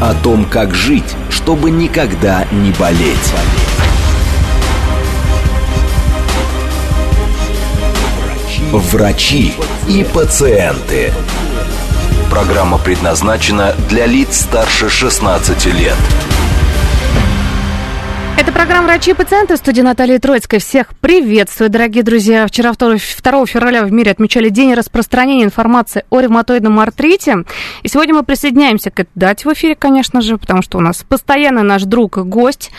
О том, как жить, чтобы никогда не болеть. Врачи и пациенты. Программа предназначена для лиц старше 16 лет. Это программа «Врачи и пациенты», студия Наталья Троицкая. Всех приветствую, дорогие друзья. Вчера, 2, 2 февраля, в мире отмечали День распространения информации о ревматоидном артрите. И сегодня мы присоединяемся к этой дате в эфире, конечно же, потому что у нас постоянно наш друг и гость,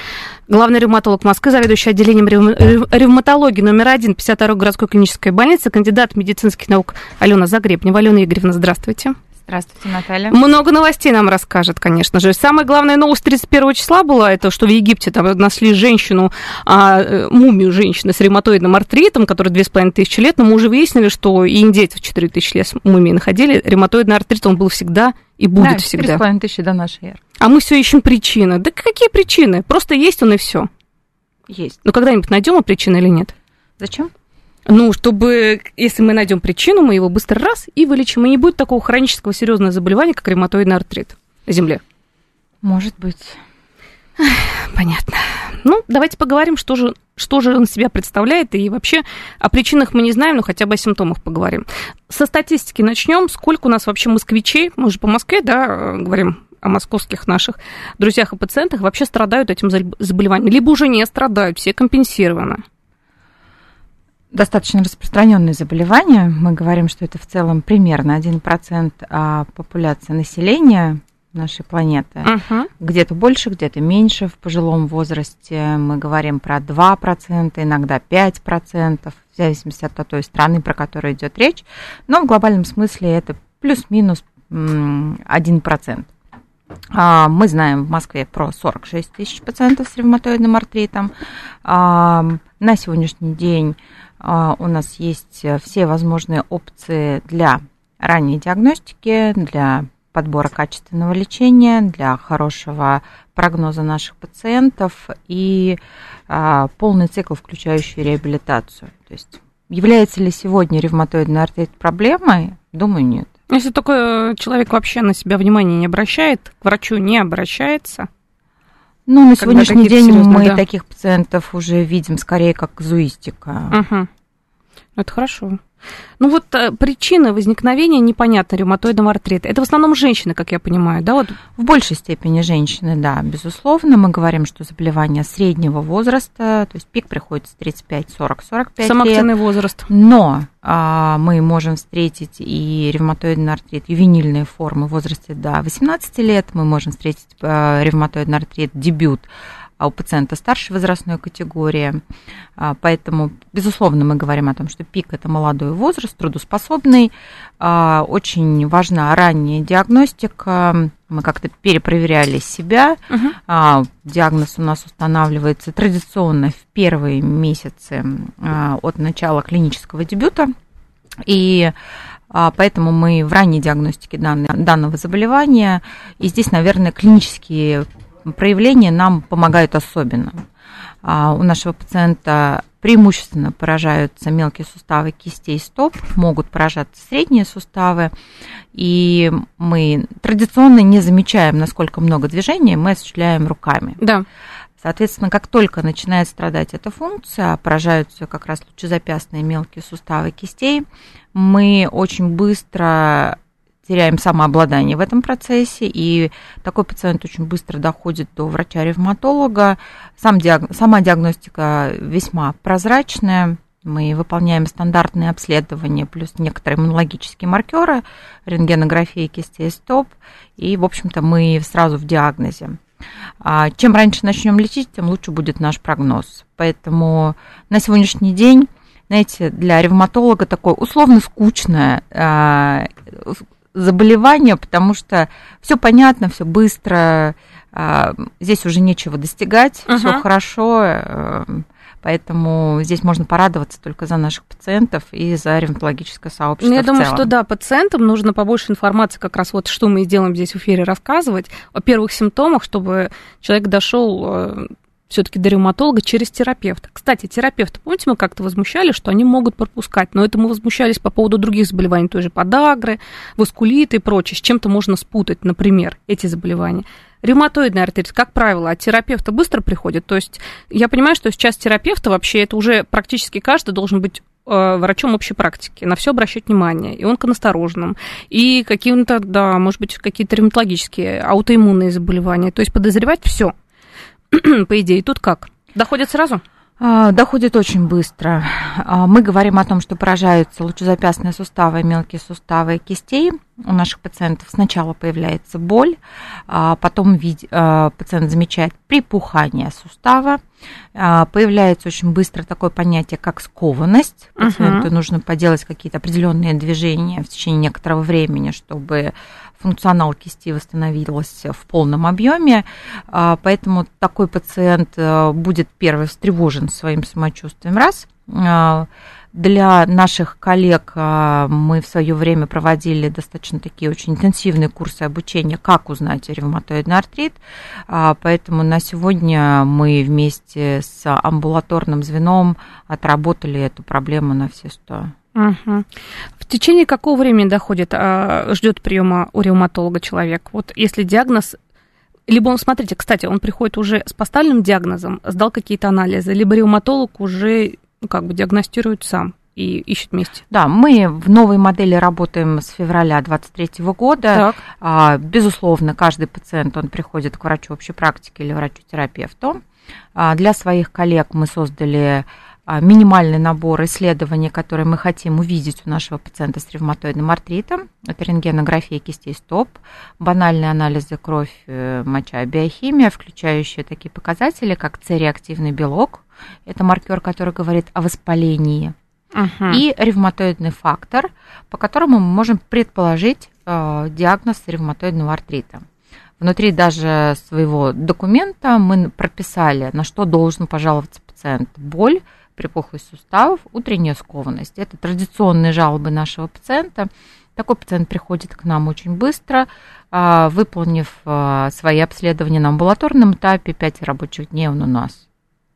главный ревматолог Москвы, заведующий отделением ревматологии номер один 52-й городской клинической больницы, кандидат медицинских наук Алена Загребнева. Алена Игоревна, здравствуйте. Здравствуйте, Наталья. Много новостей нам расскажет, конечно же. Самая главная новость 31 числа была, это что в Египте там нашли женщину, а, э, мумию женщины с ревматоидным артритом, которой 2500 лет, но мы уже выяснили, что и индейцев 4000 лет с мумией находили. Ревматоидный артрит, он был всегда и будет да, всегда. 4500 до нашей эры. А мы все ищем причины. Да какие причины? Просто есть он и все. Есть. Ну, когда-нибудь найдем причины или нет? Зачем? Ну, чтобы, если мы найдем причину, мы его быстро раз и вылечим, и не будет такого хронического серьезного заболевания, как ревматоидный артрит на Земле. Может быть. Понятно. Ну, давайте поговорим, что же, что же он себя представляет, и вообще о причинах мы не знаем, но хотя бы о симптомах поговорим. Со статистики начнем. Сколько у нас вообще москвичей, мы же по Москве, да, говорим, о московских наших друзьях и пациентах вообще страдают этим заболеванием, либо уже не страдают, все компенсированы достаточно распространенное заболевание. Мы говорим, что это в целом примерно 1% а, популяции населения нашей планеты. Uh-huh. Где-то больше, где-то меньше в пожилом возрасте. Мы говорим про 2%, иногда 5%, в зависимости от той страны, про которую идет речь. Но в глобальном смысле это плюс-минус 1%. А, мы знаем в Москве про 46 тысяч пациентов с ревматоидным артритом. А, на сегодняшний день у нас есть э, все возможные опции для ранней диагностики, для подбора качественного лечения, для хорошего прогноза наших пациентов и а, полный цикл, включающий реабилитацию. То есть является ли сегодня ревматоидный артрит проблемой? Думаю, нет. Если только человек вообще на себя внимания не обращает, к врачу не обращается, ну, на сегодняшний день мы да. таких пациентов уже видим скорее как казуистика. Угу. Это хорошо. Ну вот э, причина возникновения непонятно ревматоидного артрита. Это в основном женщины, как я понимаю, да? Вот. В большей степени женщины, да, безусловно. Мы говорим, что заболевание среднего возраста, то есть пик приходится 35, 40, 45 Самоактивный лет. возраст. Но а, мы можем встретить и ревматоидный артрит, ювенильные формы в возрасте до 18 лет. Мы можем встретить а, ревматоидный артрит дебют а у пациента старшей возрастной категории. А, поэтому, безусловно, мы говорим о том, что пик – это молодой возраст, трудоспособный. А, очень важна ранняя диагностика. Мы как-то перепроверяли себя. Угу. Диагноз у нас устанавливается традиционно в первые месяцы от начала клинического дебюта. И Поэтому мы в ранней диагностике данного заболевания, и здесь, наверное, клинические проявления нам помогают особенно. А, у нашего пациента преимущественно поражаются мелкие суставы кистей стоп, могут поражаться средние суставы, и мы традиционно не замечаем, насколько много движения мы осуществляем руками. Да. Соответственно, как только начинает страдать эта функция, поражаются как раз лучезапястные мелкие суставы кистей, мы очень быстро теряем самообладание в этом процессе, и такой пациент очень быстро доходит до врача-ревматолога. Сам диаг... Сама диагностика весьма прозрачная, мы выполняем стандартные обследования плюс некоторые иммунологические маркеры, рентгенография кистей стоп, и, в общем-то, мы сразу в диагнозе. А чем раньше начнем лечить, тем лучше будет наш прогноз. Поэтому на сегодняшний день, знаете, для ревматолога такое условно скучное, а, заболевание, потому что все понятно, все быстро, а, здесь уже нечего достигать, Ага. все хорошо, э, поэтому здесь можно порадоваться только за наших пациентов и за ревматологическое сообщество Ну, я думаю, целом. что да, пациентам нужно побольше информации, как раз вот что мы делаем здесь в эфире, рассказывать о первых симптомах, чтобы человек дошел все-таки до ревматолога через терапевта. Кстати, терапевты, помните, мы как-то возмущались, что они могут пропускать, но это мы возмущались по поводу других заболеваний, той же подагры, воскулиты и прочее, с чем-то можно спутать, например, эти заболевания. Ревматоидный артрит, как правило, от терапевта быстро приходит. То есть я понимаю, что сейчас терапевта вообще это уже практически каждый должен быть э, врачом общей практики, на все обращать внимание, и онконастороженным, и каким-то, да, может быть, какие-то ревматологические, аутоиммунные заболевания. То есть подозревать все. По идее, тут как? Доходит сразу? А, Доходит очень быстро. А, Мы говорим о том, что поражаются лучезапястные суставы, мелкие суставы кистей. У наших пациентов сначала появляется боль, а потом пациент замечает припухание сустава. Появляется очень быстро такое понятие, как скованность. Пациенту нужно поделать какие-то определенные движения в течение некоторого времени, чтобы функционал кисти восстановился в полном объеме, а, поэтому такой пациент э, будет первый встревожен своим самочувствием, раз. А, Для наших коллег а, мы в свое время проводили достаточно такие очень интенсивные курсы обучения, как узнать ревматоидный артрит, поэтому на сегодня мы вместе с амбулаторным звеном отработали эту проблему на все сто. Мгм. В течение какого времени доходит, а, ждет приема у ревматолога человек? Вот если диагноз либо он, смотрите, кстати, он приходит уже с поставленным диагнозом, сдал какие-то анализы, либо ревматолог уже ну, как бы диагностирует сам и ищет вместе. Да, мы в новой модели работаем с февраля 2023 года. Так. А, Безусловно, каждый пациент, он приходит к врачу общей практики или врачу-терапевту. А, Для своих коллег мы создали минимальный набор исследований, которые мы хотим увидеть у нашего пациента с ревматоидным артритом. Это рентгенография кистей стоп, банальные анализы кровь, э, моча, биохимия, включающие такие показатели, как С-реактивный белок. Это маркер, который говорит о воспалении Мгм. и ревматоидный фактор, по которому мы можем предположить э, диагноз ревматоидного артрита. Внутри даже своего документа мы прописали, на что должен пожаловаться пациент. Боль, припухлость суставов, утренняя скованность. Это традиционные жалобы нашего пациента. Такой пациент приходит к нам очень быстро, а, выполнив а, свои обследования на амбулаторном этапе, 5 рабочих дней он у нас.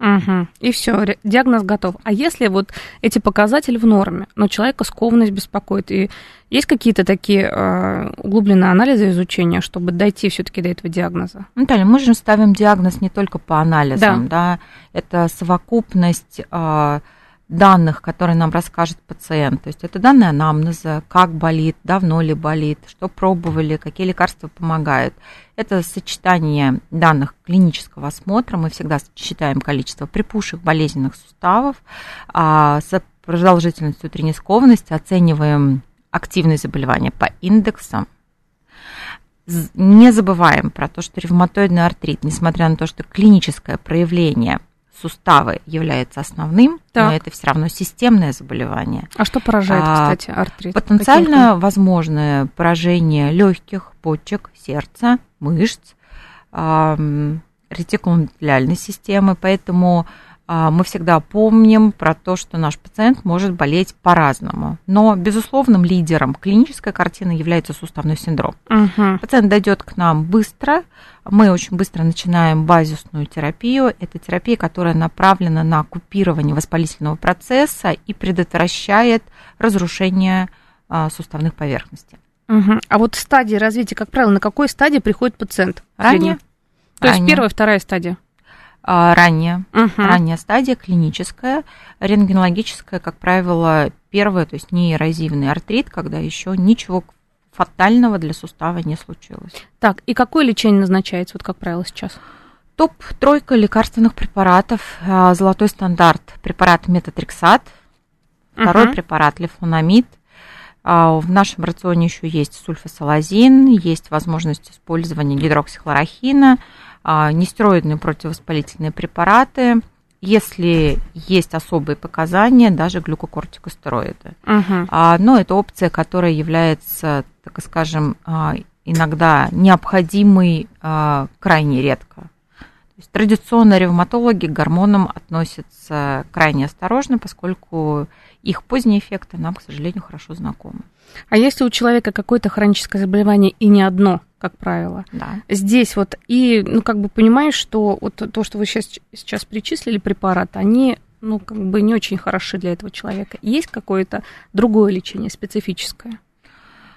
Мгм. И все, диагноз готов. А если вот эти показатели в норме, но человека скованность беспокоит, и есть какие-то такие э, углубленные анализы изучения, чтобы дойти все-таки до этого диагноза? Наталья, мы же ставим диагноз не только по анализам, да, это совокупность а, данных, которые нам расскажет пациент. То есть это данные анамнеза, как болит, давно ли болит, что пробовали, какие лекарства помогают. Это сочетание данных клинического осмотра. Мы всегда считаем количество припухших болезненных суставов, а с продолжительностью утренней оцениваем активность заболевания по индексам, не забываем про то, что ревматоидный артрит, несмотря на то, что клиническое проявление суставы является основным, Так. но это все равно системное заболевание. А что поражает, А, кстати, артрит? Потенциально возможное поражение легких, почек, сердца, мышц, ам, ретикулоэнdotheliальной системы, поэтому а, мы всегда помним про то, что наш пациент может болеть по-разному. Но безусловным лидером клинической картины является суставной синдром. Мгм. Пациент дойдет к нам быстро. Мы очень быстро начинаем базисную терапию. Это терапия, которая направлена на купирование воспалительного процесса и предотвращает разрушение а, суставных поверхностей. Мгм. А вот стадии развития, как правило, на какой стадии приходит пациент? Ранее. То есть первая, вторая стадия. А, ранее. Мгм. Ранняя стадия клиническая, рентгенологическая, как правило, первая, то есть неэрозивный артрит, когда еще ничего фатального для сустава не случилось. Так, и какое лечение назначается, вот как правило, сейчас? Топ-тройка лекарственных препаратов. а, Золотой стандарт. Препарат метатрексат. Второй Мгм. препарат лефлунамид. А, В нашем рационе еще есть сульфасалазин, есть возможность использования гидроксихлорохина, нестероидные противовоспалительные препараты. Если есть особые показания, даже глюкокортикостероиды. Мгм. А, Но это опция, которая является, так скажем, а, иногда необходимый э, крайне редко. То есть традиционно ревматологи к гормонам относятся крайне осторожно, поскольку их поздние эффекты нам, к сожалению, хорошо знакомы. А если у человека какое-то хроническое заболевание и не одно, как правило, Да. здесь вот и, ну, как бы понимаешь, что вот то, что вы сейчас, сейчас перечислили препараты, они, ну, как бы не очень хороши для этого человека. Есть какое-то другое лечение специфическое?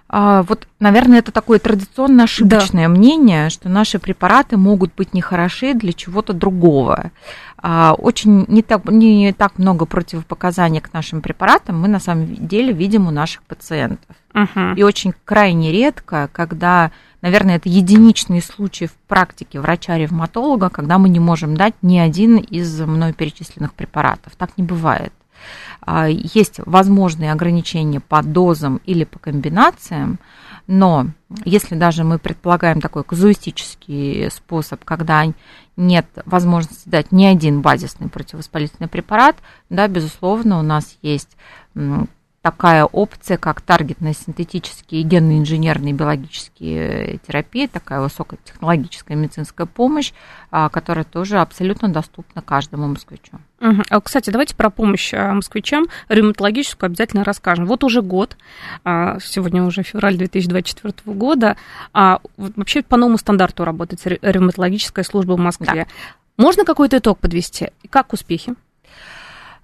А, вот, наверное, это такое традиционно ошибочное мнение, что наши препараты могут быть нехороши для чего-то другого. А, очень не так, не так много противопоказаний к нашим препаратам мы на самом деле видим у наших пациентов. Угу. И очень крайне редко, когда, наверное, это единичный случай в практике врача-ревматолога, когда мы не можем дать ни один из мной перечисленных препаратов. Так не бывает. А, Есть возможные ограничения по дозам или по комбинациям, но если даже мы предполагаем такой казуистический способ, когда нет возможности дать ни один базисный противовоспалительный препарат, да, безусловно, у нас есть такая опция, как таргетные синтетические генно-инженерные биологические терапии, такая высокотехнологическая медицинская помощь, а, которая тоже абсолютно доступна каждому москвичу. А, Кстати, давайте про помощь а, москвичам ревматологическую обязательно расскажем. Вот уже год, сегодня уже февраль 2024 года, вообще по новому стандарту работает ре- ревматологическая служба в Москве. Можно какой-то итог подвести? Как успехи?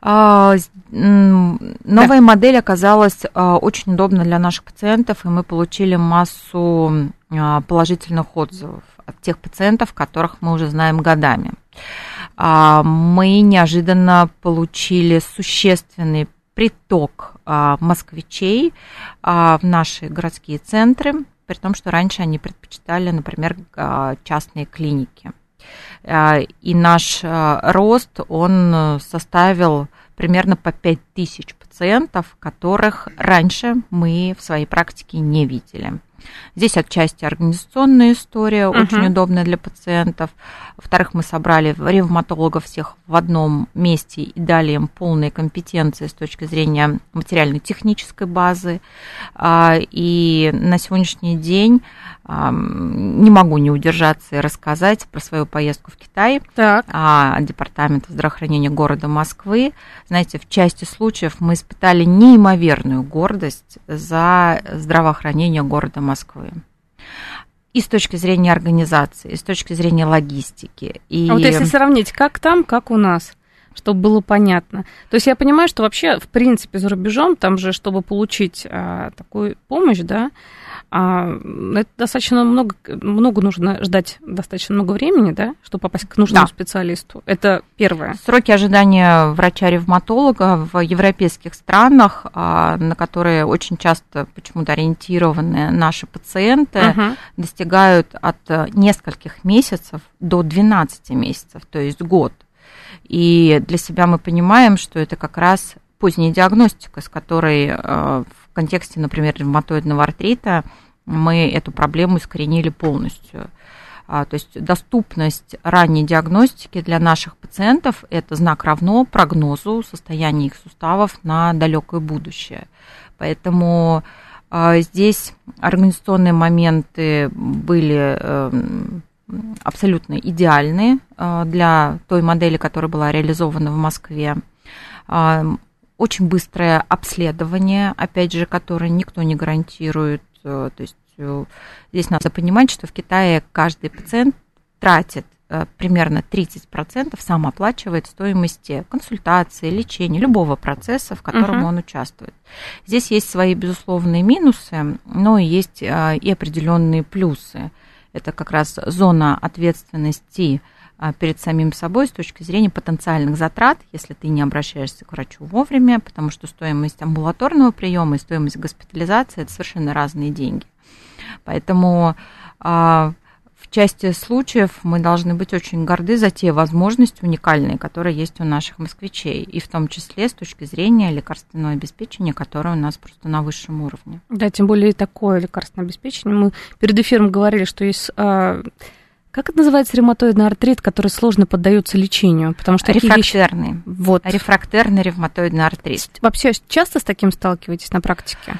А, Новая модель оказалась а, очень удобна для наших пациентов, и мы получили массу а, положительных отзывов от тех пациентов, которых мы уже знаем годами. Мы неожиданно получили существенный приток москвичей в наши городские центры, при том, что раньше они предпочитали, например, частные клиники. А, И наш а, рост, он э, составил примерно по 5 тысяч пациентов, которых раньше мы в своей практике не видели. Здесь отчасти организационная история, Мгм. очень удобная для пациентов. Во-вторых, мы собрали ревматологов всех в одном месте и дали им полные компетенции с точки зрения материально-технической базы. А, И на сегодняшний день не могу не удержаться и рассказать про свою поездку в Китай Так. а, Департамента здравоохранения города Москвы. Знаете, в части случаев мы испытали неимоверную гордость за здравоохранение города Москвы. И с точки зрения организации, и с точки зрения логистики. И... А вот если сравнить, как там, как у нас, чтобы было понятно. То есть я понимаю, что вообще, в принципе, за рубежом, там же, чтобы получить а, такую помощь, да, это достаточно много, много нужно ждать, достаточно много времени, да, чтобы попасть к нужному Да. специалисту. Это первое. Сроки ожидания врача-ревматолога в европейских странах, а, на которые очень часто почему-то ориентированы наши пациенты, Мгм. достигают от э, нескольких месяцев до 12 месяцев, то есть год. И для себя мы понимаем, что это как раз поздняя диагностика, с которой э, в контексте, например, ревматоидного артрита мы эту проблему искоренили полностью. А, То есть доступность ранней диагностики для наших пациентов – это знак равно прогнозу состояния их суставов на далекое будущее. Поэтому а, здесь организационные моменты были эм, абсолютно идеальны э, для той модели, которая была реализована в Москве. Очень быстрое обследование, опять же, которое никто не гарантирует. э, То есть э, здесь надо понимать, что в Китае каждый пациент тратит э, примерно 30% сам оплачивает стоимости консультации, лечения, любого процесса, в котором Мгм. он участвует. Здесь есть свои безусловные минусы, но и есть и определенные плюсы. Это как раз зона ответственности перед самим собой с точки зрения потенциальных затрат, если ты не обращаешься к врачу вовремя, потому что стоимость амбулаторного приема и стоимость госпитализации – это совершенно разные деньги. Поэтому а, в части случаев мы должны быть очень горды за те возможности уникальные, которые есть у наших москвичей, и в том числе с точки зрения лекарственного обеспечения, которое у нас просто на высшем уровне. Да, тем более такое лекарственное обеспечение. Мы перед эфиром говорили, что есть... как это называется ревматоидный артрит, который сложно поддается лечению? Потому что такие вещи... Рефрактерный. Вот. Рефрактерный ревматоидный артрит. Вообще часто с таким сталкиваетесь на практике?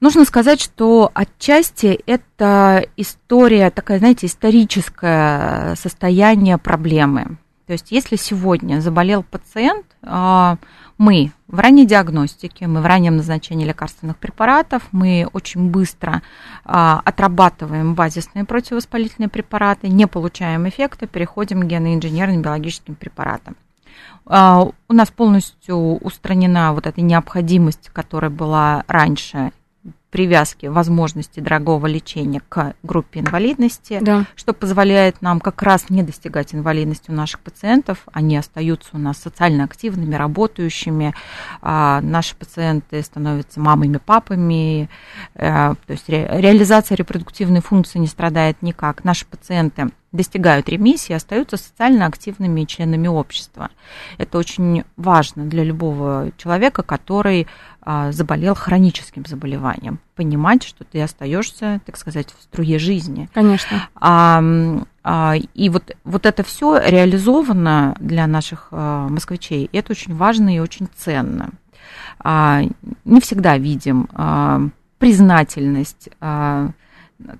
Нужно сказать, что отчасти это история, такая, знаете, историческое состояние проблемы. То есть если сегодня заболел пациент, а, мы в ранней диагностике, мы в раннем назначении лекарственных препаратов, мы очень быстро а, отрабатываем базисные противовоспалительные препараты, не получаем эффекта, переходим к геноинженерным биологическим препаратам. А, у нас полностью устранена вот эта необходимость, которая была раньше привязки возможности дорогого лечения к группе инвалидности, Да. что позволяет нам как раз не достигать инвалидности у наших пациентов. Они остаются у нас социально активными, работающими. А, Наши пациенты становятся мамами, папами. Э, То есть ре- реализация репродуктивной функции не страдает никак. Наши пациенты достигают ремиссии, остаются социально активными членами общества. Это очень важно для любого человека, который а, заболел хроническим заболеванием. Понимать, что ты остаешься, так сказать, в струе жизни. Конечно. А, а, и вот, вот это все реализовано для наших а, москвичей. И это очень важно и очень ценно. А, не всегда видим а, признательность, а,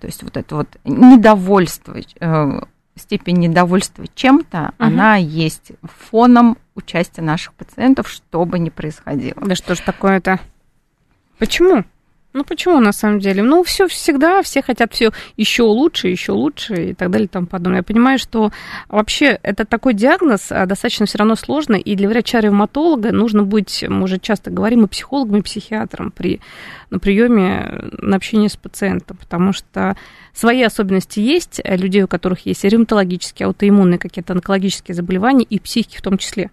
то есть вот это вот недовольство, э, степень недовольства чем-то, Мгм. она есть фоном участия наших пациентов, что бы ни происходило. Да что ж такое-то? Почему? Ну почему на самом деле? Ну все всегда, все хотят все еще лучше, еще лучше и так далее и тому подобное. Я понимаю, что вообще это такой диагноз а, достаточно все равно сложный, и для врача-ревматолога нужно быть, мы уже часто говорим, и психологом, и психиатром при, на приеме, на общении с пациентом, потому что свои особенности есть, э, людей, у которых есть и ревматологические, аутоиммунные какие-то онкологические заболевания, и психики в том числе.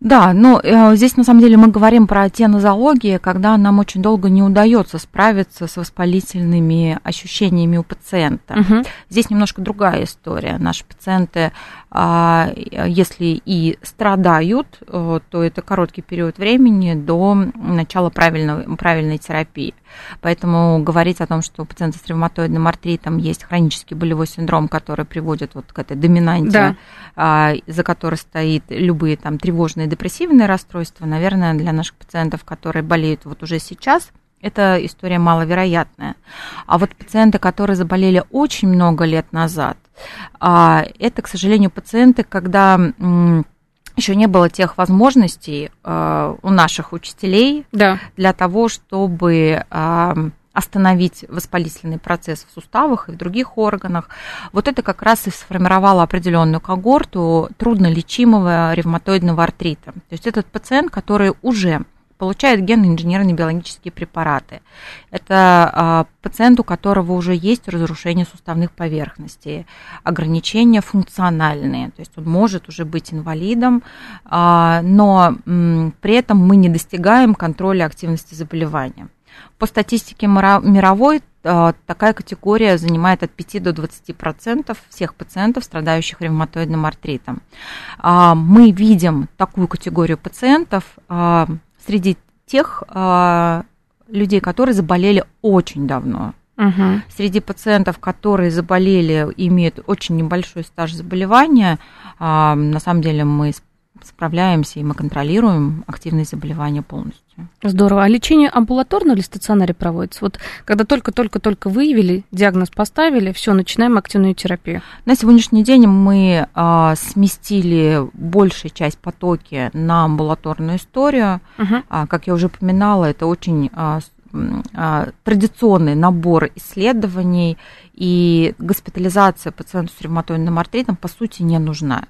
Да, но э, здесь на самом деле мы говорим про те нозологии, когда нам очень долго не удается справиться с воспалительными ощущениями у пациента. Мгм. Здесь немножко другая история. Наши пациенты, а, если и страдают, э, то это короткий период времени до начала правильного, правильной терапии. Поэтому говорить о том, что у пациента с ревматоидным артритом есть хронический болевой синдром, который приводит вот к этой доминанте, Да. А, за которой стоит любые там тревожные депрессивные расстройства, наверное, для наших пациентов, которые болеют вот уже сейчас, эта история маловероятная. А вот пациенты, которые заболели очень много лет назад, а, это, к сожалению, пациенты, когда еще не было тех возможностей а, у наших учителей Да. для того, чтобы остановить воспалительный процесс в суставах и в других органах. Вот это как раз и сформировало определенную когорту труднолечимого ревматоидного артрита. То есть этот пациент, который уже получает генно-инженерные биологические препараты. Это а, пациент, у которого уже есть разрушение суставных поверхностей, ограничения функциональные, то есть он может уже быть инвалидом, а, но м, при этом мы не достигаем контроля активности заболевания. По статистике мировой а, такая категория занимает от 5 до 20 процентов всех пациентов, страдающих ревматоидным артритом. А, Мы видим такую категорию пациентов а, среди тех а, людей, которые заболели очень давно. Мгм. Среди пациентов, которые заболели имеют очень небольшой стаж заболевания, на самом деле мы справляемся и мы контролируем активность заболевания полностью. Здорово. А лечение амбулаторно или стационаре проводится? Вот когда только-только-только выявили, диагноз поставили, все, начинаем активную терапию. На сегодняшний день мы а, сместили большую часть потоки на амбулаторную историю. Мгм. А, Как я уже упоминала, это очень а, а, традиционный набор исследований, и госпитализация пациента с ревматоидным артритом по сути не нужна.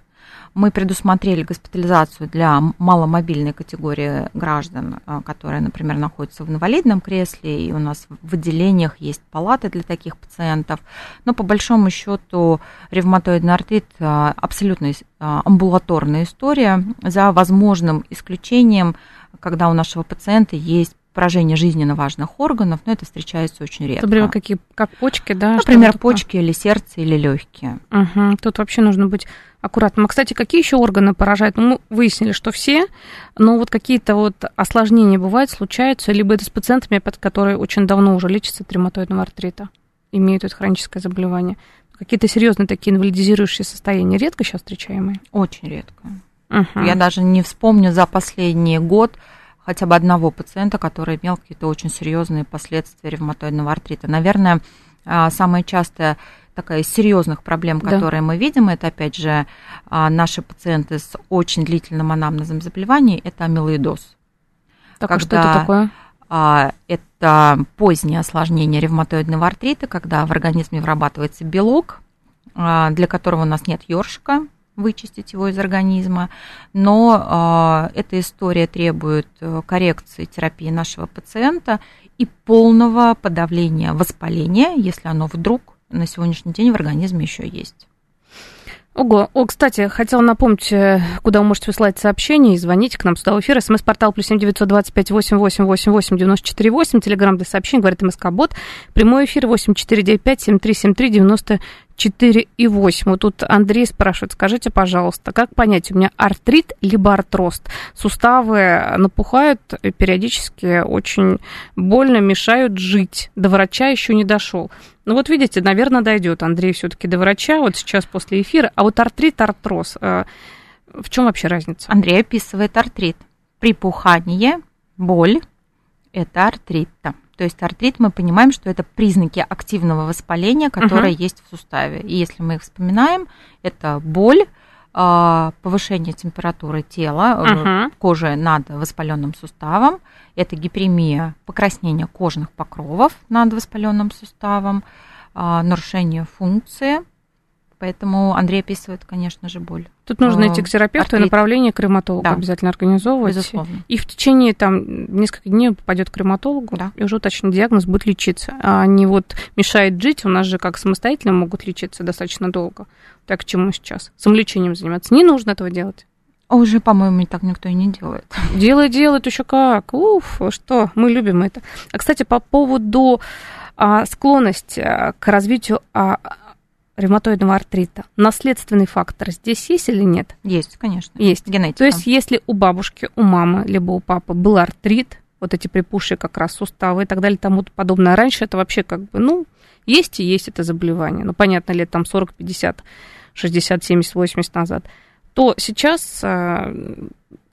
Мы предусмотрели госпитализацию для маломобильной категории граждан, а, которые, например, находятся в инвалидном кресле, и у нас в отделениях есть палаты для таких пациентов. Но по большому счету ревматоидный артрит а, абсолютно а, амбулаторная история, за возможным исключением, когда у нашего пациента есть поражение жизненно важных органов, но это встречается очень редко. Например, какие, как почки, да? Например, почки или сердце или легкие. Мгм. Тут вообще нужно быть аккуратным. А, кстати, какие еще органы поражают? Ну, мы выяснили, что все, но вот какие-то вот осложнения бывают, случаются, либо это с пациентами, под- которые очень давно уже лечатся от ревматоидного артрита, имеют это хроническое заболевание. Какие-то серьезные такие инвалидизирующие состояния редко сейчас встречаемые? Очень редко. Мгм. Я даже не вспомню за последний год хотя бы одного пациента, который имел какие-то очень серьезные последствия ревматоидного артрита. Наверное, а, самое частое такая из серьезных проблем, которые да. мы видим, это опять же а, наши пациенты с очень длительным анамнезом заболеваний, это амилоидоз. Так, когда, что это такое? А, это позднее осложнение ревматоидного артрита, когда в организме вырабатывается белок, а, для которого у нас нет ёршика, вычистить его из организма, но э, эта история требует э, коррекции терапии нашего пациента и полного подавления воспаления, если оно вдруг на сегодняшний день в организме еще есть. Ого. О, кстати, хотела напомнить, э, куда вы можете высылать сообщения и звонить к нам сюда в эфир. СМС-портал плюс семь девятьсот двадцать пять восемь восемь восемь восемь девяносто четыре восемь. Телеграмм для сообщений, говорит МСК-бот. Прямой эфир восемь четыре девять пять семь три семь три девяносто 4 и 8. Вот тут Андрей спрашивает, скажите, пожалуйста, как понять, у меня артрит либо артроз? Суставы напухают периодически, очень больно, мешают жить. До врача еще не дошел. Ну вот видите, наверное, дойдет Андрей все-таки до врача, вот сейчас после эфира. А вот артрит, артроз, э, в чем вообще разница? Андрей описывает артрит. Припухание, боль – это артрит. То есть артрит мы понимаем, что это признаки активного воспаления, которое uh-huh. есть в суставе. И если мы их вспоминаем, это боль, а, повышение температуры тела, uh-huh. кожи над воспаленным суставом, это гиперемия, покраснение кожных покровов над воспаленным суставом, а, нарушение функции – Поэтому Андрей описывает, конечно же, боль. Тут нужно идти к терапевту Артрит. и направление к ревматологу да. обязательно организовывать. Безусловно. И в течение там нескольких дней попадет к ревматологу да. и уже уточнит диагноз, будет лечиться. А не вот мешает жить, у нас же как самостоятельно могут лечиться достаточно долго. Так к чему сейчас? Самолечением заниматься. Не нужно этого делать. А уже, по-моему, так никто и не делает. Делает, делает еще как. Уф, что, мы любим это. А, кстати, по поводу а, склонности а, к развитию а, ревматоидного артрита, наследственный фактор здесь есть или нет? Есть, конечно. Есть. Генетика. То есть, если у бабушки, у мамы, либо у папы был артрит, вот эти припухшие как раз суставы и так далее, тому подобное, раньше это вообще как бы, ну, есть и есть это заболевание. Ну, понятно, лет там 40, 50, 60, 70, 80 назад. То сейчас а,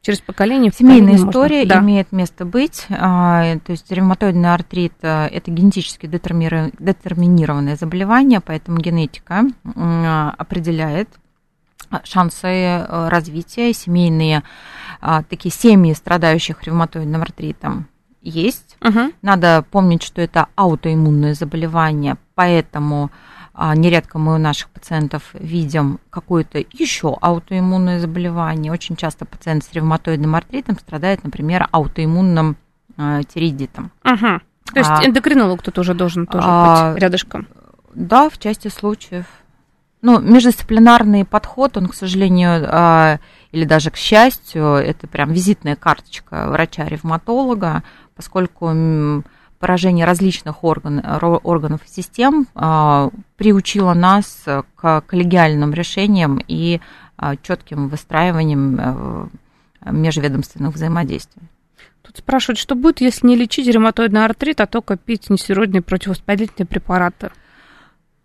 через поколение. Семейная история можно. имеет место быть. А, то есть ревматоидный артрит а, – это генетически детерминированное заболевание, поэтому генетика определяет шансы э, развития. Семейные а, такие семьи, страдающих ревматоидным артритом, есть. Угу. Надо помнить, что это аутоиммунное заболевание, поэтому а, нередко мы у наших пациентов видим какое-то еще аутоиммунное заболевание. Очень часто пациент с ревматоидным артритом страдает, например, аутоиммунным э, тиридитом. Ага. То есть а, эндокринолог тут уже должен тоже а, быть рядышком? Да, в части случаев. Ну, междисциплинарный подход, он, к сожалению, а, или даже к счастью, это прям визитная карточка врача-ревматолога, поскольку поражение различных орган, органов и систем а, приучило нас к коллегиальным решениям и а, четким выстраиванием э, межведомственных взаимодействий. Тут спрашивают, что будет, если не лечить ревматоидный артрит, а только пить нестероидные противовоспалительные препараты?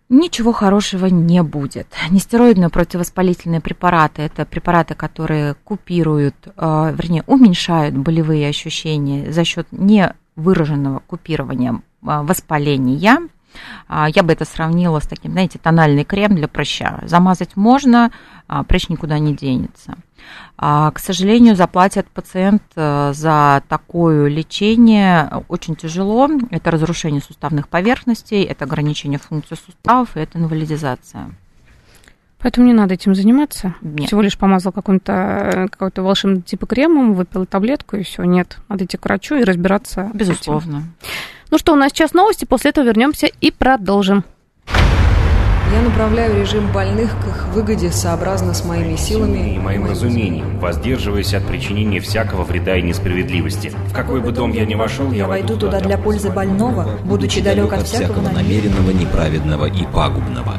Ничего хорошего не будет. Нестероидные противовоспалительные препараты – это препараты, которые купируют, э, вернее, уменьшают болевые ощущения за счет не выраженного купирования а, воспаления. А, я бы это сравнила с таким, знаете, тональный крем для прыща. Замазать можно, а, прыщ никуда не денется. К сожалению, заплатит пациент э, за такое лечение очень тяжело. Это разрушение суставных поверхностей, это ограничение функции суставов и это инвалидизация. Поэтому не надо этим заниматься. Нет. Всего лишь помазал каким-то какой-то волшебный типа кремом, выпил таблетку и все. Нет, надо идти к врачу и разбираться. Безусловно. Ну что, у нас сейчас новости, после этого вернемся и продолжим. Я направляю режим больных к их выгоде сообразно с моими силами и моим разумением, воздерживаясь от причинения всякого вреда и несправедливости. В какой бы дом я ни вошел, я войду туда для пользы больного, будучи далек от всякого намеренного, неправедного и пагубного.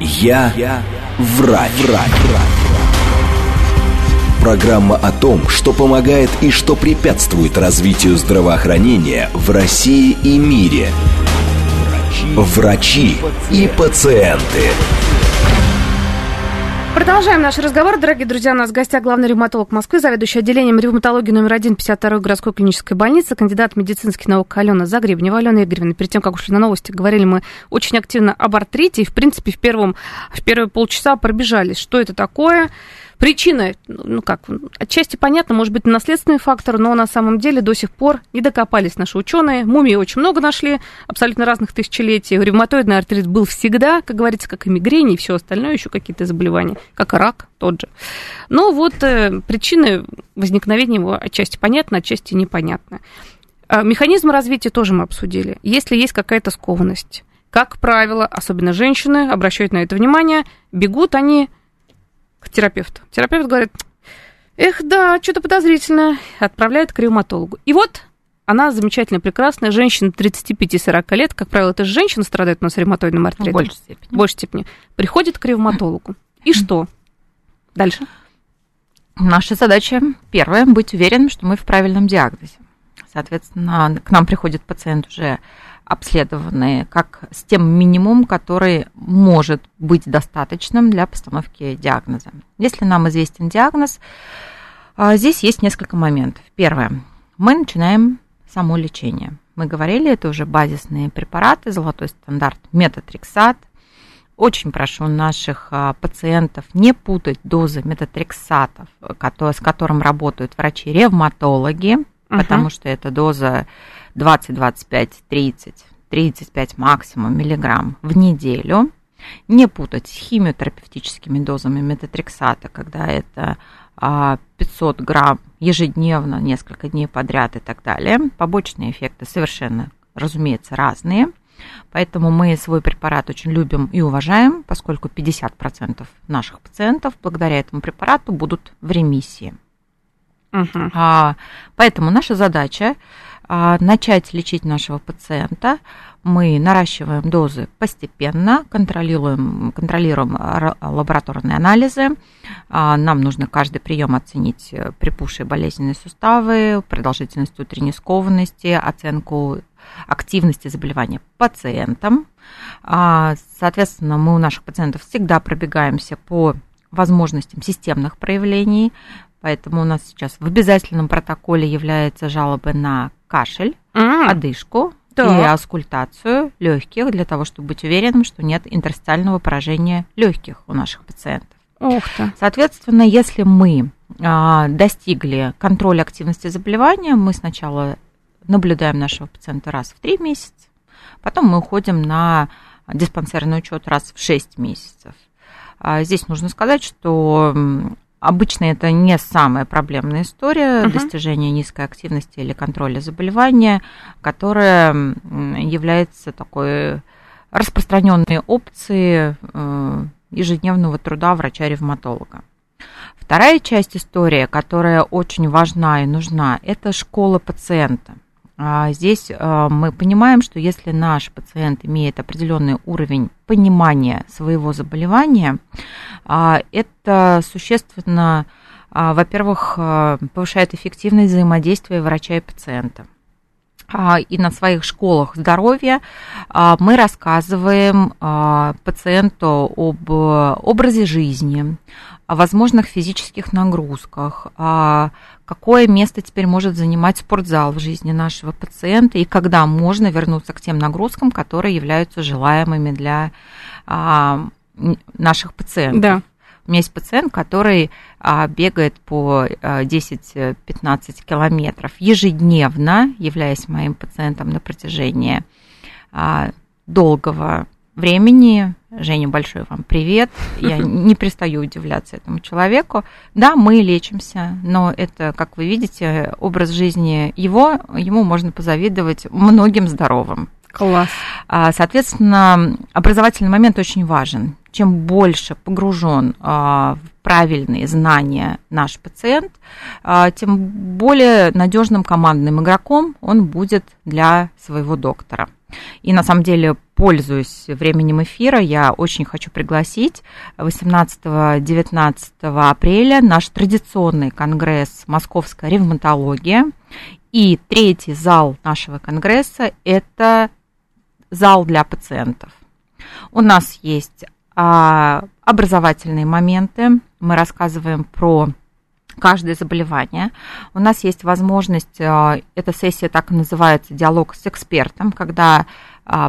Я, Я врач. врач. Программа о том, что помогает и что препятствует развитию здравоохранения в России и мире. Врачи, и пациенты. Продолжаем наш разговор. Дорогие друзья, у нас в гостях главный ревматолог Москвы, заведующий отделением ревматологии номер один 52 городской клинической больницы, кандидат медицинских наук Алена Загребнева. Алена Игоревна, перед тем, как ушли на новости, говорили мы очень активно об артрите. И, в принципе, в, первом, в первые полчаса пробежались, что это такое, Причина, ну как, отчасти понятно, может быть, наследственный фактор, но на самом деле до сих пор не докопались наши ученые. Мумии очень много нашли, абсолютно разных тысячелетий. Ревматоидный артрит был всегда, как говорится, как и мигрень, и все остальное, еще какие-то заболевания, как рак тот же. Но вот э, причины возникновения его отчасти понятны, отчасти непонятны. А механизм развития тоже мы обсудили. Если есть какая-то скованность, как правило, особенно женщины обращают на это внимание, бегут они терапевту. Терапевт говорит, эх, да, что-то подозрительно, отправляет к ревматологу. И вот она замечательная, прекрасная женщина 35-40 лет, как правило, это же женщина страдает у нас ревматоидным артритом. В большей степени. В большей степени. Приходит к ревматологу. И что? Дальше. Наша задача, первая, быть уверенным, что мы в правильном диагнозе. Соответственно, к нам приходит пациент уже обследованные, как с тем минимум, который может быть достаточным для постановки диагноза. Если нам известен диагноз, а, здесь есть несколько моментов. Первое. Мы начинаем само лечение. Мы говорили, это уже базисные препараты, золотой стандарт метатрексат. Очень прошу наших а, пациентов не путать дозы метатрексатов, с которым работают врачи-ревматологи, uh-huh. потому что это доза 20, 25, 30, 35 максимум миллиграмм в неделю. Не путать с химиотерапевтическими дозами метатрексата, когда это 500 а, грамм ежедневно, несколько дней подряд и так далее. Побочные эффекты совершенно, разумеется, разные. Поэтому мы свой препарат очень любим и уважаем, поскольку 50% наших пациентов благодаря этому препарату будут в ремиссии. Uh-huh. А, поэтому наша задача начать лечить нашего пациента. Мы наращиваем дозы постепенно, контролируем, контролируем лабораторные анализы. А, нам нужно каждый прием оценить припухшие болезненные суставы, продолжительность утренней скованности, оценку активности заболевания пациентам. А, соответственно, мы у наших пациентов всегда пробегаемся по возможностям системных проявлений, Поэтому у нас сейчас в обязательном протоколе является жалобы на кашель, mm. одышку так. и аскультацию легких для того, чтобы быть уверенным, что нет интерстициального поражения легких у наших пациентов. Ух ты. Соответственно, если мы а, достигли контроля активности заболевания, мы сначала наблюдаем нашего пациента раз в 3 месяца, потом мы уходим на диспансерный учет раз в 6 месяцев. А, здесь нужно сказать, что Обычно это не самая проблемная история uh-huh. достижения низкой активности или контроля заболевания, которая является такой распространенной опцией э, ежедневного труда врача-ревматолога. Вторая часть истории, которая очень важна и нужна, это школа пациента. А здесь а, мы понимаем, что если наш пациент имеет определенный уровень понимания своего заболевания, а, это существенно, во-первых, повышает эффективность взаимодействия врача и пациента и на своих школах здоровья мы рассказываем пациенту об образе жизни, о возможных физических нагрузках, какое место теперь может занимать спортзал в жизни нашего пациента и когда можно вернуться к тем нагрузкам, которые являются желаемыми для а, наших пациентов. Да. У меня есть пациент, который а, бегает по 10-15 а, километров ежедневно, являясь моим пациентом на протяжении а, долгого времени. Женя, большой вам привет. Я не перестаю удивляться этому человеку. Да, мы лечимся, но это, как вы видите, образ жизни его, ему можно позавидовать многим здоровым. Класс. А, соответственно, образовательный момент очень важен. Чем больше погружен а, в правильные знания наш пациент, а, тем более надежным командным игроком он будет для своего доктора. И на самом деле, пользуясь временем эфира, я очень хочу пригласить 18-19 апреля наш традиционный конгресс «Московская ревматология». И третий зал нашего конгресса – это зал для пациентов. У нас есть образовательные моменты, мы рассказываем про каждое заболевание. У нас есть возможность, эта сессия так и называется, диалог с экспертом, когда а,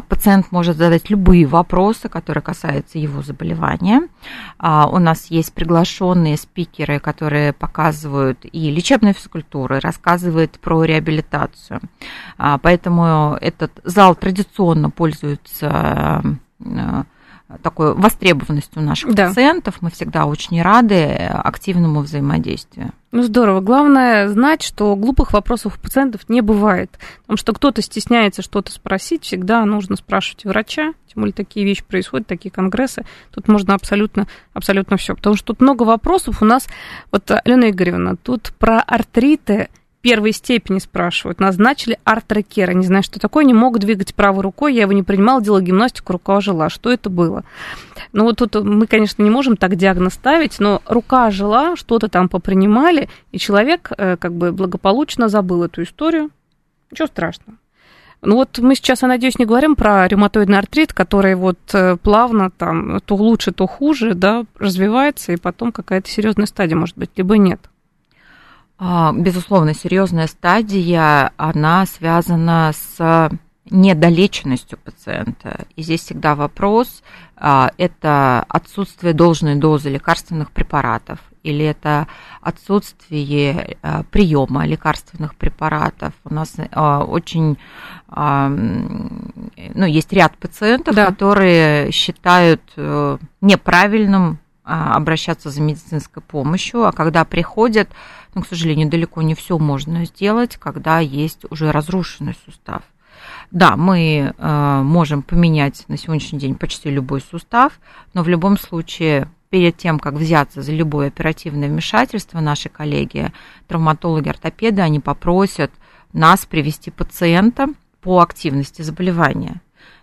пациент может задать любые вопросы, которые касаются его заболевания. А, у нас есть приглашенные спикеры, которые показывают и лечебную физкультуру, и рассказывают про реабилитацию. А, поэтому этот зал традиционно пользуется такой востребованностью наших да. пациентов. Мы всегда очень рады активному взаимодействию. Ну, здорово. Главное знать, что глупых вопросов у пациентов не бывает. Потому что кто-то стесняется что-то спросить, всегда нужно спрашивать врача. Тем более такие вещи происходят, такие конгрессы. Тут можно абсолютно, абсолютно все. Потому что тут много вопросов у нас. Вот, Алена Игоревна, тут про артриты первой степени спрашивают. Назначили артрокера. Не знаю, что такое. Не могут двигать правой рукой. Я его не принимала, делала гимнастику, рука ожила. Что это было? Ну, вот тут мы, конечно, не можем так диагноз ставить, но рука ожила, что-то там попринимали, и человек э, как бы благополучно забыл эту историю. Ничего страшного. Ну вот мы сейчас, я надеюсь, не говорим про ревматоидный артрит, который вот э, плавно там то лучше, то хуже, да, развивается, и потом какая-то серьезная стадия может быть, либо нет. А, безусловно, серьезная стадия, она связана с недолеченностью пациента. И здесь всегда вопрос, а, это отсутствие должной дозы лекарственных препаратов или это отсутствие а, приема лекарственных препаратов. У нас очень, ну, есть ряд пациентов, да. которые считают э, неправильным обращаться за медицинской помощью, а когда приходят, но, к сожалению, далеко не все можно сделать, когда есть уже разрушенный сустав. Да, мы э, можем поменять на сегодняшний день почти любой сустав, но в любом случае перед тем, как взяться за любое оперативное вмешательство, наши коллеги, травматологи, ортопеды, они попросят нас привести пациента по активности заболевания.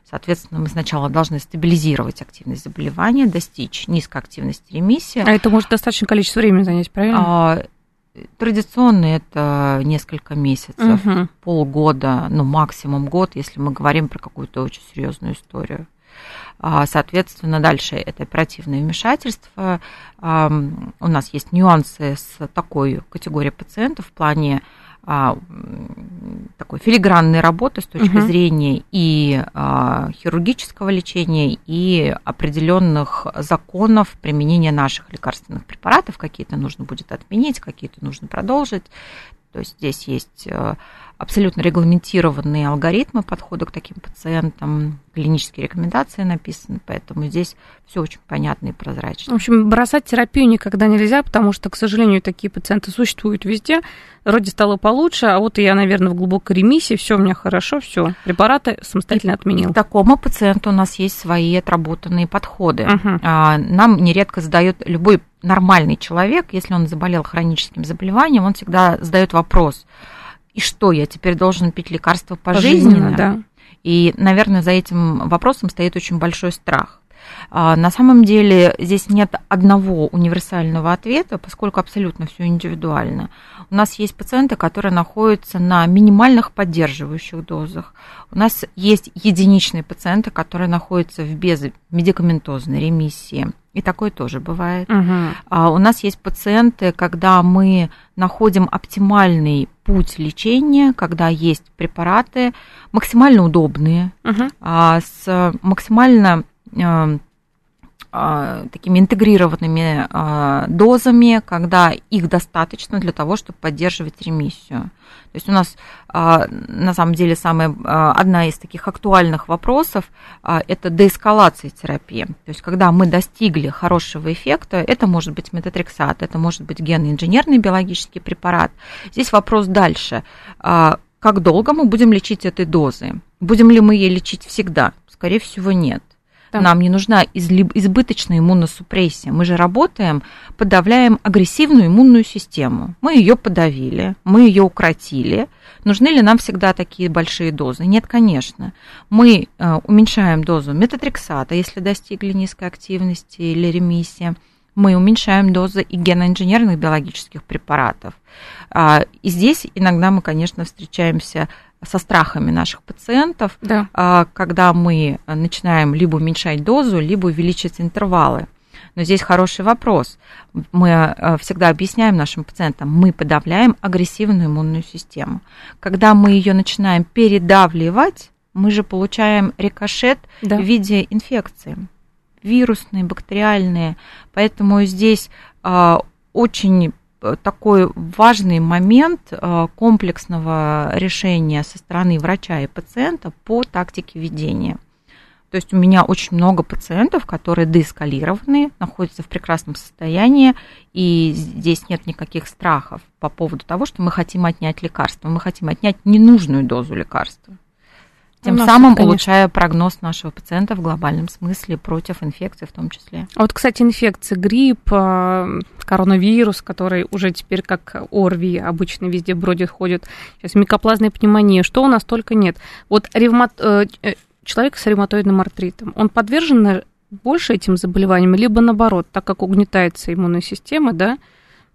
Соответственно, мы сначала должны стабилизировать активность заболевания, достичь низкой активности ремиссии. А это может достаточно количество времени занять, правильно? Традиционно это несколько месяцев, угу. полгода, ну максимум год, если мы говорим про какую-то очень серьезную историю. А, соответственно, дальше это оперативное вмешательство. У нас есть нюансы с такой категорией пациентов в плане а, такой филигранной работы с точки угу. зрения и а, хирургического лечения, и определенных законов применения наших лекарственных препаратов. Какие-то нужно будет отменить, какие-то нужно продолжить. То есть здесь есть э, абсолютно регламентированные алгоритмы подхода к таким пациентам, клинические рекомендации написаны, поэтому здесь все очень понятно и прозрачно. В общем, бросать терапию никогда нельзя, потому что, к сожалению, такие пациенты существуют везде. Вроде стало получше, а вот я, наверное, в глубокой ремиссии, все у меня хорошо, все, препараты самостоятельно отменил. к такому пациенту у нас есть свои отработанные подходы. Угу. Нам нередко задает любой нормальный человек, если он заболел хроническим заболеванием, он всегда задает вопрос, и что, я теперь должен пить лекарства пожизненно? пожизненно да. И, наверное, за этим вопросом стоит очень большой страх. А, на самом деле здесь нет одного универсального ответа, поскольку абсолютно все индивидуально. У нас есть пациенты, которые находятся на минимальных поддерживающих дозах. У нас есть единичные пациенты, которые находятся в безмедикаментозной ремиссии. И такое тоже бывает. Угу. А у нас есть пациенты, когда мы находим оптимальный путь лечения, когда есть препараты максимально удобные, угу. а, с максимально такими интегрированными а, дозами, когда их достаточно для того, чтобы поддерживать ремиссию. То есть у нас а, на самом деле самая одна из таких актуальных вопросов это деэскалация терапии. То есть когда мы достигли хорошего эффекта, это может быть метатрексат, это может быть генно-инженерный биологический препарат. Здесь вопрос дальше. Как долго мы будем лечить этой дозой? Будем ли мы ей лечить всегда? Скорее всего, нет. Да. Нам не нужна избыточная иммуносупрессия. Мы же работаем, подавляем агрессивную иммунную систему. Мы ее подавили, мы ее укротили. Нужны ли нам всегда такие большие дозы? Нет, конечно. Мы э, уменьшаем дозу метатрексата, если достигли низкой активности или ремиссии мы уменьшаем дозы и геноинженерных биологических препаратов. А, и здесь иногда мы, конечно, встречаемся со страхами наших пациентов, Да. а, когда мы начинаем либо уменьшать дозу, либо увеличить интервалы. Но здесь хороший вопрос. Мы э, всегда объясняем нашим пациентам, мы подавляем агрессивную иммунную систему. Когда мы ее начинаем передавливать, мы же получаем рикошет Да. в виде инфекции. Вирусные, бактериальные. Поэтому здесь а, очень такой важный момент а, комплексного решения со стороны врача и пациента по тактике ведения. То есть у меня очень много пациентов, которые деэскалированы, находятся в прекрасном состоянии, и здесь нет никаких страхов по поводу того, что мы хотим отнять лекарство. Мы хотим отнять ненужную дозу лекарства. Тем нас, самым конечно. улучшая прогноз нашего пациента в глобальном смысле против инфекции в том числе. А вот, кстати, инфекции, грипп, а, коронавирус, который уже теперь как ОРВИ обычно везде бродит, ходит. Сейчас микоплазная пневмония, что у нас только нет. Вот ревмат... э, э, человек с ревматоидным артритом, он подвержен больше этим заболеваниям, либо наоборот, так как угнетается иммунная система, да?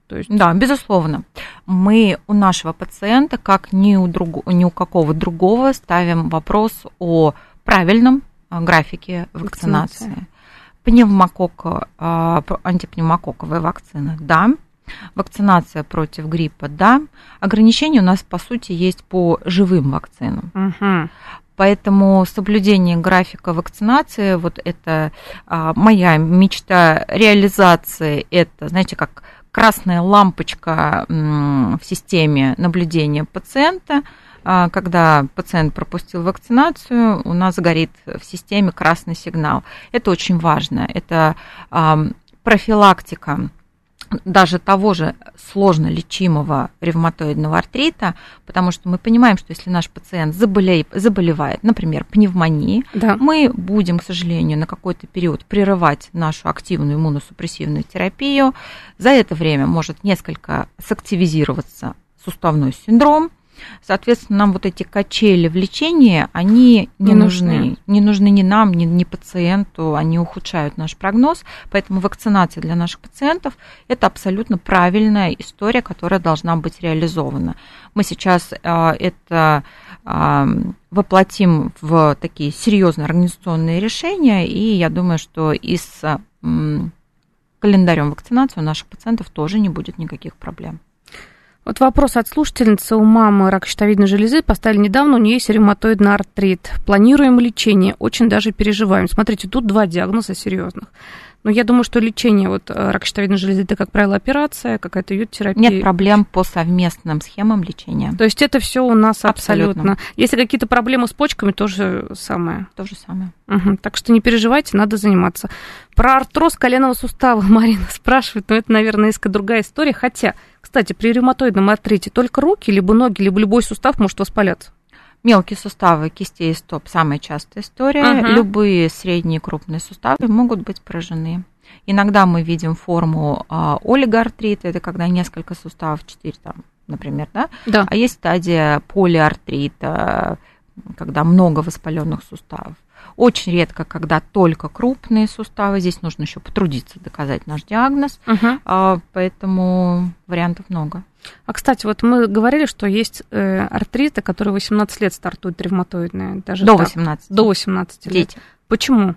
То есть, Да, безусловно. Мы у нашего пациента, как ни у, друг, ни у какого другого, ставим вопрос о правильном а, графике вакцинации. Вакцинация. Пневмококк, а, п- антипневмококковая вакцина, да. Вакцинация против гриппа, да. Ограничения у нас, по сути, есть по живым вакцинам. Мгм. Поэтому соблюдение графика вакцинации, вот это а, моя мечта реализации, это, знаете, как красная лампочка в системе наблюдения пациента. А, Когда пациент пропустил вакцинацию, у нас горит в системе красный сигнал. Это очень важно. Это профилактика даже того же сложно лечимого ревматоидного артрита, потому что мы понимаем, что если наш пациент заболеет, заболевает, например, пневмонией, Да. мы будем, к сожалению, на какой-то период прерывать нашу активную иммуносупрессивную терапию. За это время может несколько сактивизироваться суставной синдром. Соответственно, нам вот эти качели в лечении, они не, Не нужны. нужны. Не нужны ни нам, ни, ни пациенту, они ухудшают наш прогноз. Поэтому вакцинация для наших пациентов – это абсолютно правильная история, которая должна быть реализована. Мы сейчас а, это а, воплотим в такие серьезные организационные решения, и я думаю, что и с календарем вакцинации у наших пациентов тоже не будет никаких проблем. Вот вопрос от слушательницы. У мамы рак щитовидной железы поставили недавно, у нее есть ревматоидный артрит. Планируем лечение, очень даже переживаем. Смотрите, тут два диагноза серьезных. Но я думаю, что лечение вот э, рак щитовидной железы это, как правило, операция, какая-то йод-терапия. Нет проблем по совместным схемам лечения. То есть это все у нас абсолютно. Абсолютно. Если какие-то проблемы с почками, то же самое. То же самое. Мгм. Так что не переживайте, надо заниматься. Про артроз коленного сустава Марина спрашивает, но это, наверное, несколько другая история. Хотя, кстати, при ревматоидном артрите только руки, либо ноги, либо любой сустав может воспаляться. Мелкие суставы кистей и стоп – самая частая история. Мгм. Любые средние и крупные суставы могут быть поражены. Иногда мы видим форму а, олигоартрита, это когда несколько суставов, 4 там, например, да? Да. А есть стадия полиартрита, когда много воспаленных суставов. Очень редко, когда только крупные суставы. Здесь нужно еще потрудиться доказать наш диагноз. А, Поэтому вариантов много. А, кстати, вот мы говорили, что есть э, артриты, которые 18 лет стартуют ревматоидные. Даже До так. 18. До 18 лет. Дети. Почему?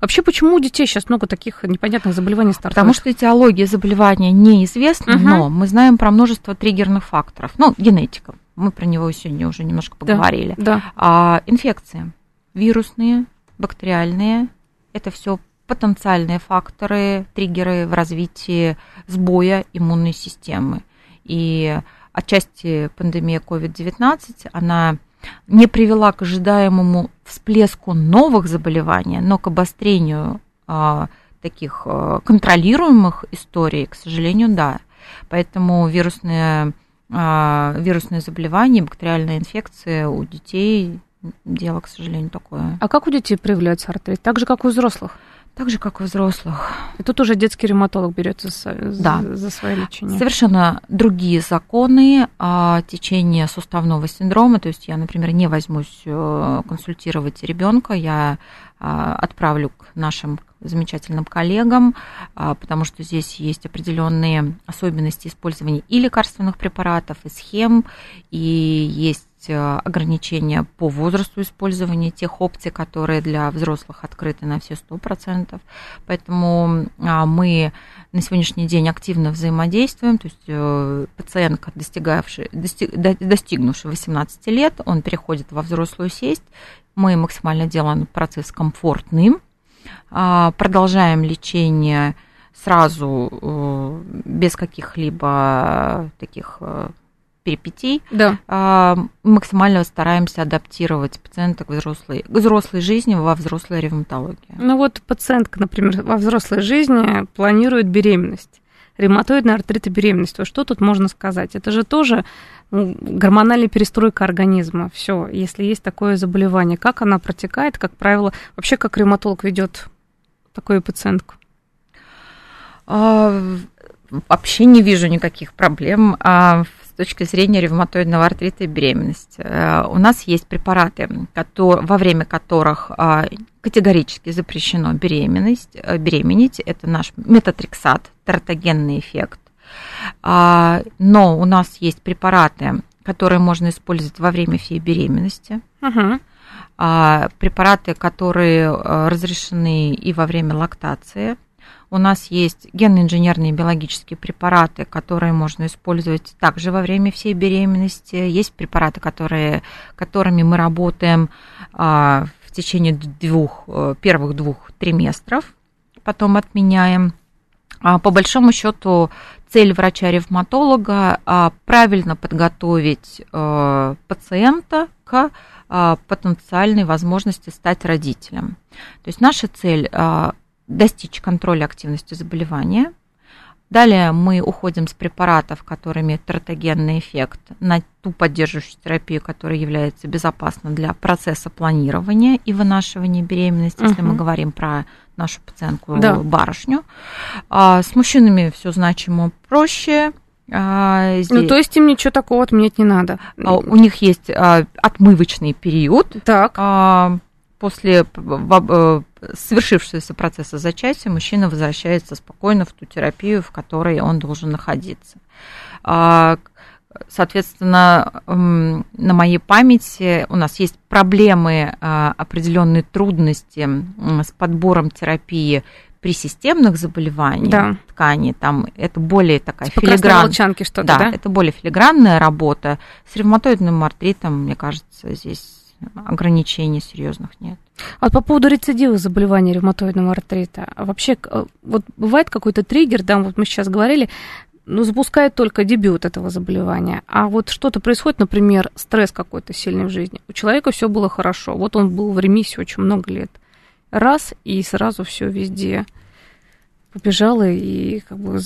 Вообще, почему у детей сейчас много таких непонятных заболеваний стартует? Потому что этиология заболевания неизвестна, Мгм. но мы знаем про множество триггерных факторов. Ну, генетика. Мы про него сегодня уже немножко Да. поговорили. Да. А инфекции. Вирусные, бактериальные. Это все потенциальные факторы, триггеры в развитии сбоя иммунной системы. И отчасти пандемия COVID-19, она не привела к ожидаемому всплеску новых заболеваний, но к обострению а, таких а, контролируемых историй, к сожалению, да. Поэтому вирусные, а, вирусные заболевания, бактериальные инфекции у детей дело, к сожалению, такое. А как у детей проявляется артрит? Так же, как у взрослых? Так же, как у взрослых. И тут уже детский ревматолог берется за, Да. за, свое лечение. Совершенно другие законы а, течения суставного синдрома. То есть я, например, не возьмусь э, консультировать ребенка, я а, отправлю к нашим замечательным коллегам, а, потому что здесь есть определенные особенности использования и лекарственных препаратов, и схем, и есть есть ограничения по возрасту использования тех опций, которые для взрослых открыты на все 100%. Поэтому мы на сегодняшний день активно взаимодействуем. То есть пациентка, достигавший, достиг, достигнувший 18 лет, он переходит во взрослую сесть. Мы максимально делаем процесс комфортным, продолжаем лечение сразу э, без каких-либо таких э, перипетий, да. А, максимально стараемся адаптировать пациента к взрослой, к взрослой жизни во взрослой ревматологии. Ну вот пациентка, например, во взрослой жизни планирует беременность, ревматоидный артрит и беременность. Вот что тут можно сказать? Это же тоже ну, гормональная перестройка организма. Все, если есть такое заболевание, как она протекает, как правило, вообще как ревматолог ведет такую пациентку? А, вообще не вижу никаких проблем а, с точки зрения ревматоидного артрита и беременности. А, у нас есть препараты, во время которых категорически запрещено беременность, беременеть. Это наш метатрексат, тератогенный эффект. Но у нас есть препараты, которые можно использовать во время всей беременности. Угу. Препараты, которые разрешены и во время лактации – у нас есть генно-инженерные биологические препараты, которые можно использовать также во время всей беременности. Есть препараты, которые, которыми мы работаем а, в течение двух, э, первых двух триместров, потом отменяем. А, по большому счету цель врача-ревматолога а, правильно подготовить а, пациента к а, потенциальной возможности стать родителем. То есть наша цель достичь контроля активности заболевания. Далее мы уходим с препаратов, которые имеют тератогенный эффект, на ту поддерживающую терапию, которая является безопасна для процесса планирования и вынашивания беременности, uh-huh. если мы говорим про нашу пациентку да. барышню. А, с мужчинами все значимо проще. А, здесь... Ну, то есть им ничего такого отменять не надо. А, у них есть а, отмывочный период. Так. А, после э, совершившегося процесса зачатия мужчина возвращается спокойно в ту терапию, в которой он должен находиться. А, соответственно, на моей памяти у нас есть проблемы, а, определенные трудности с подбором терапии при системных заболеваниях да. ткани, там это более такая типа филигранная, что-то, да, да, это более филигранная работа. С ревматоидным артритом, мне кажется, здесь ограничений серьезных нет. А по поводу рецидива заболевания ревматоидного артрита, а вообще, э, вот бывает какой-то триггер, да, вот мы сейчас говорили, ну, запускает только дебют этого заболевания. А вот что-то происходит, например, стресс какой-то сильный в жизни. У человека все было хорошо. Вот он был в ремиссии очень много лет. Раз, и сразу все везде побежала и как бы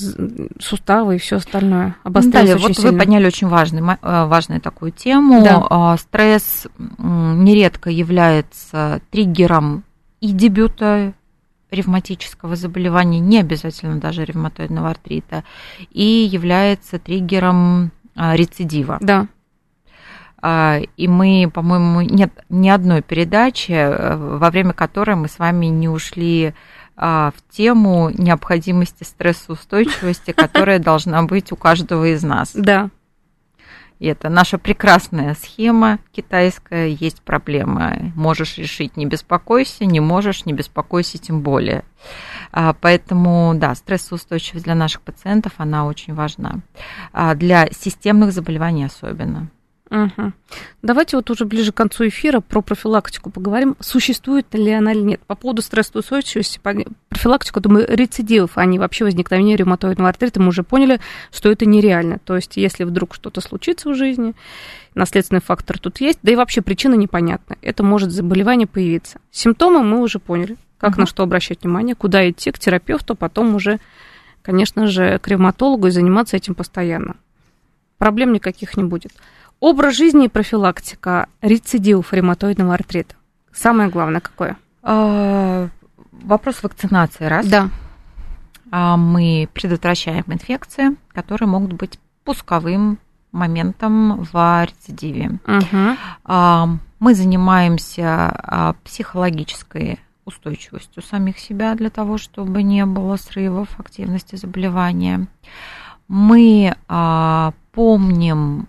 суставы и все остальное обострилось вот сильно. вы подняли очень важный, э, важную такую тему. Да. А, стресс нередко является триггером и дебюта ревматического заболевания, не обязательно даже ревматоидного артрита, и является триггером а, рецидива. Да. А, и мы, по-моему, нет ни одной передачи, э, во время которой мы с вами не ушли в тему необходимости стрессоустойчивости, которая должна быть у каждого из нас. Да. И это наша прекрасная схема китайская. Есть проблема. Можешь решить, не беспокойся, не можешь, не беспокойся тем более. А, поэтому, да, стрессоустойчивость для наших пациентов, она очень важна. А, для системных заболеваний особенно. Угу. Давайте вот уже ближе к концу эфира про профилактику поговорим. Существует ли она или нет? По поводу стрессоустойчивости, профилактику, думаю, рецидивов, а не вообще возникновения ревматоидного артрита, мы уже поняли, что это нереально. То есть, если вдруг что-то случится в жизни, наследственный фактор тут есть, да и вообще причина непонятна. Это может заболевание появиться. Симптомы мы уже поняли, как угу. на что обращать внимание, куда идти, к терапевту, потом уже, конечно же, к ревматологу и заниматься этим постоянно. Проблем никаких не будет. Образ жизни и профилактика рецидивов ревматоидного артрита. Самое главное какое? А, вопрос вакцинации, раз. Да. А, мы предотвращаем инфекции, которые могут быть пусковым моментом в рецидиве. Угу. Мы занимаемся психологической устойчивостью самих себя для того, чтобы не было срывов активности заболевания. Мы помним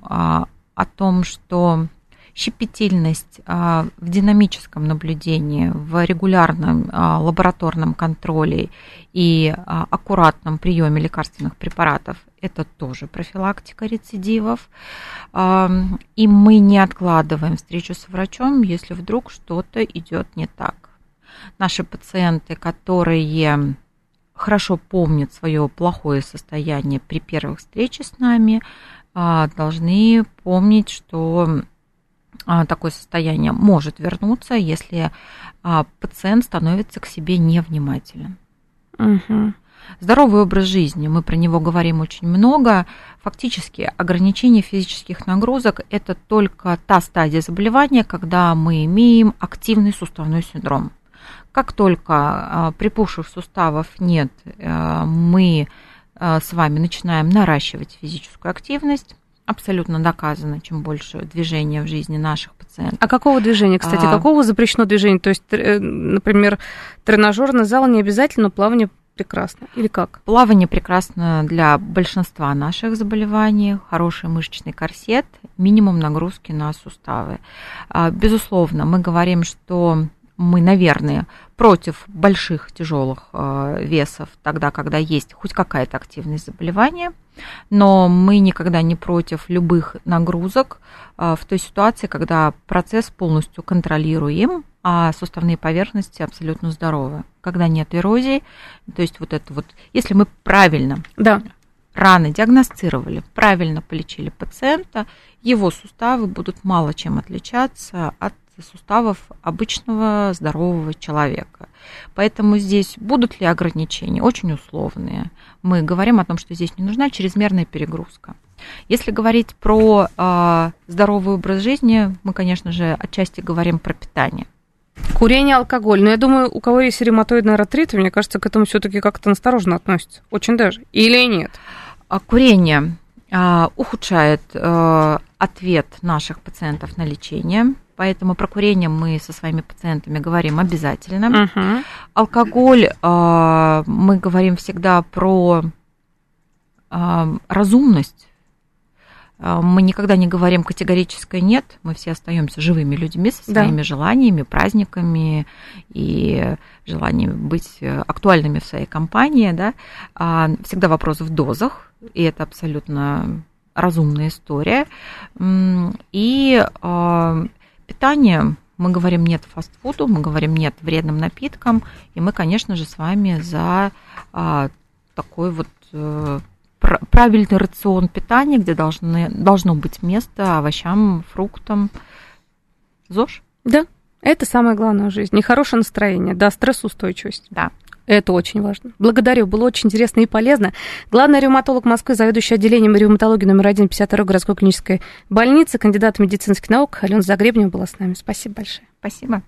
о том, что щепетильность в динамическом наблюдении, в регулярном лабораторном контроле и аккуратном приеме лекарственных препаратов – это тоже профилактика рецидивов. И мы не откладываем встречу с врачом, если вдруг что-то идет не так. Наши пациенты, которые хорошо помнят свое плохое состояние при первых встречах с нами, а, должны помнить, что а, такое состояние может вернуться, если а, пациент становится к себе невнимателен. Угу. Здоровый образ жизни, мы про него говорим очень много. Фактически ограничение физических нагрузок – это только та стадия заболевания, когда мы имеем активный суставной синдром. Как только припухших суставов нет, мы Э, с вами начинаем наращивать физическую активность, абсолютно доказано, чем больше движения в жизни наших пациентов. А какого движения, кстати, а... какого запрещено движение? То есть, э, например, тренажерный зал не обязательно, плавание прекрасно. Или как? Плавание прекрасно для большинства наших заболеваний. Хороший мышечный корсет, минимум нагрузки на суставы. А, безусловно, мы говорим, что мы, наверное, против больших тяжелых э, весов тогда, когда есть хоть какая-то активность заболевания, но мы никогда не против любых нагрузок э, в той ситуации, когда процесс полностью контролируем, а суставные поверхности абсолютно здоровы. Когда нет эрозии, то есть вот это вот, если мы правильно да. рано диагностировали, правильно полечили пациента, его суставы будут мало чем отличаться от суставов обычного здорового человека. Поэтому здесь будут ли ограничения? Очень условные. Мы говорим о том, что здесь не нужна чрезмерная перегрузка. Если говорить про э, здоровый образ жизни, мы, конечно же, отчасти говорим про питание. Курение, алкоголь. Но я думаю, у кого есть ревматоидный артрит, мне кажется, к этому все-таки как-то настороженно относится. Очень даже. Или нет? А Курение ухудшает а, ответ наших пациентов на лечение. Поэтому про курение мы со своими пациентами говорим обязательно. Uh-huh. Алкоголь э, мы говорим всегда про э, разумность. Э, мы никогда не говорим категорическое нет. Мы все остаемся живыми людьми со своими да. желаниями, праздниками и желанием быть актуальными в своей компании. Да? Всегда вопрос в дозах, и это абсолютно разумная история. И питание мы говорим нет фастфуду, мы говорим нет вредным напиткам, и мы, конечно же, с вами за а, такой вот а, правильный рацион питания, где должны, должно быть место овощам, фруктам. ЗОЖ? Да, это самое главное в жизни. Нехорошее настроение, да, стрессоустойчивость. Да. Это очень важно. Благодарю, было очень интересно и полезно. Главный ревматолог Москвы, заведующий отделением ревматологии номер 1 52 городской клинической больницы, кандидат медицинских наук Алена Загребнева была с нами. Спасибо большое. Спасибо.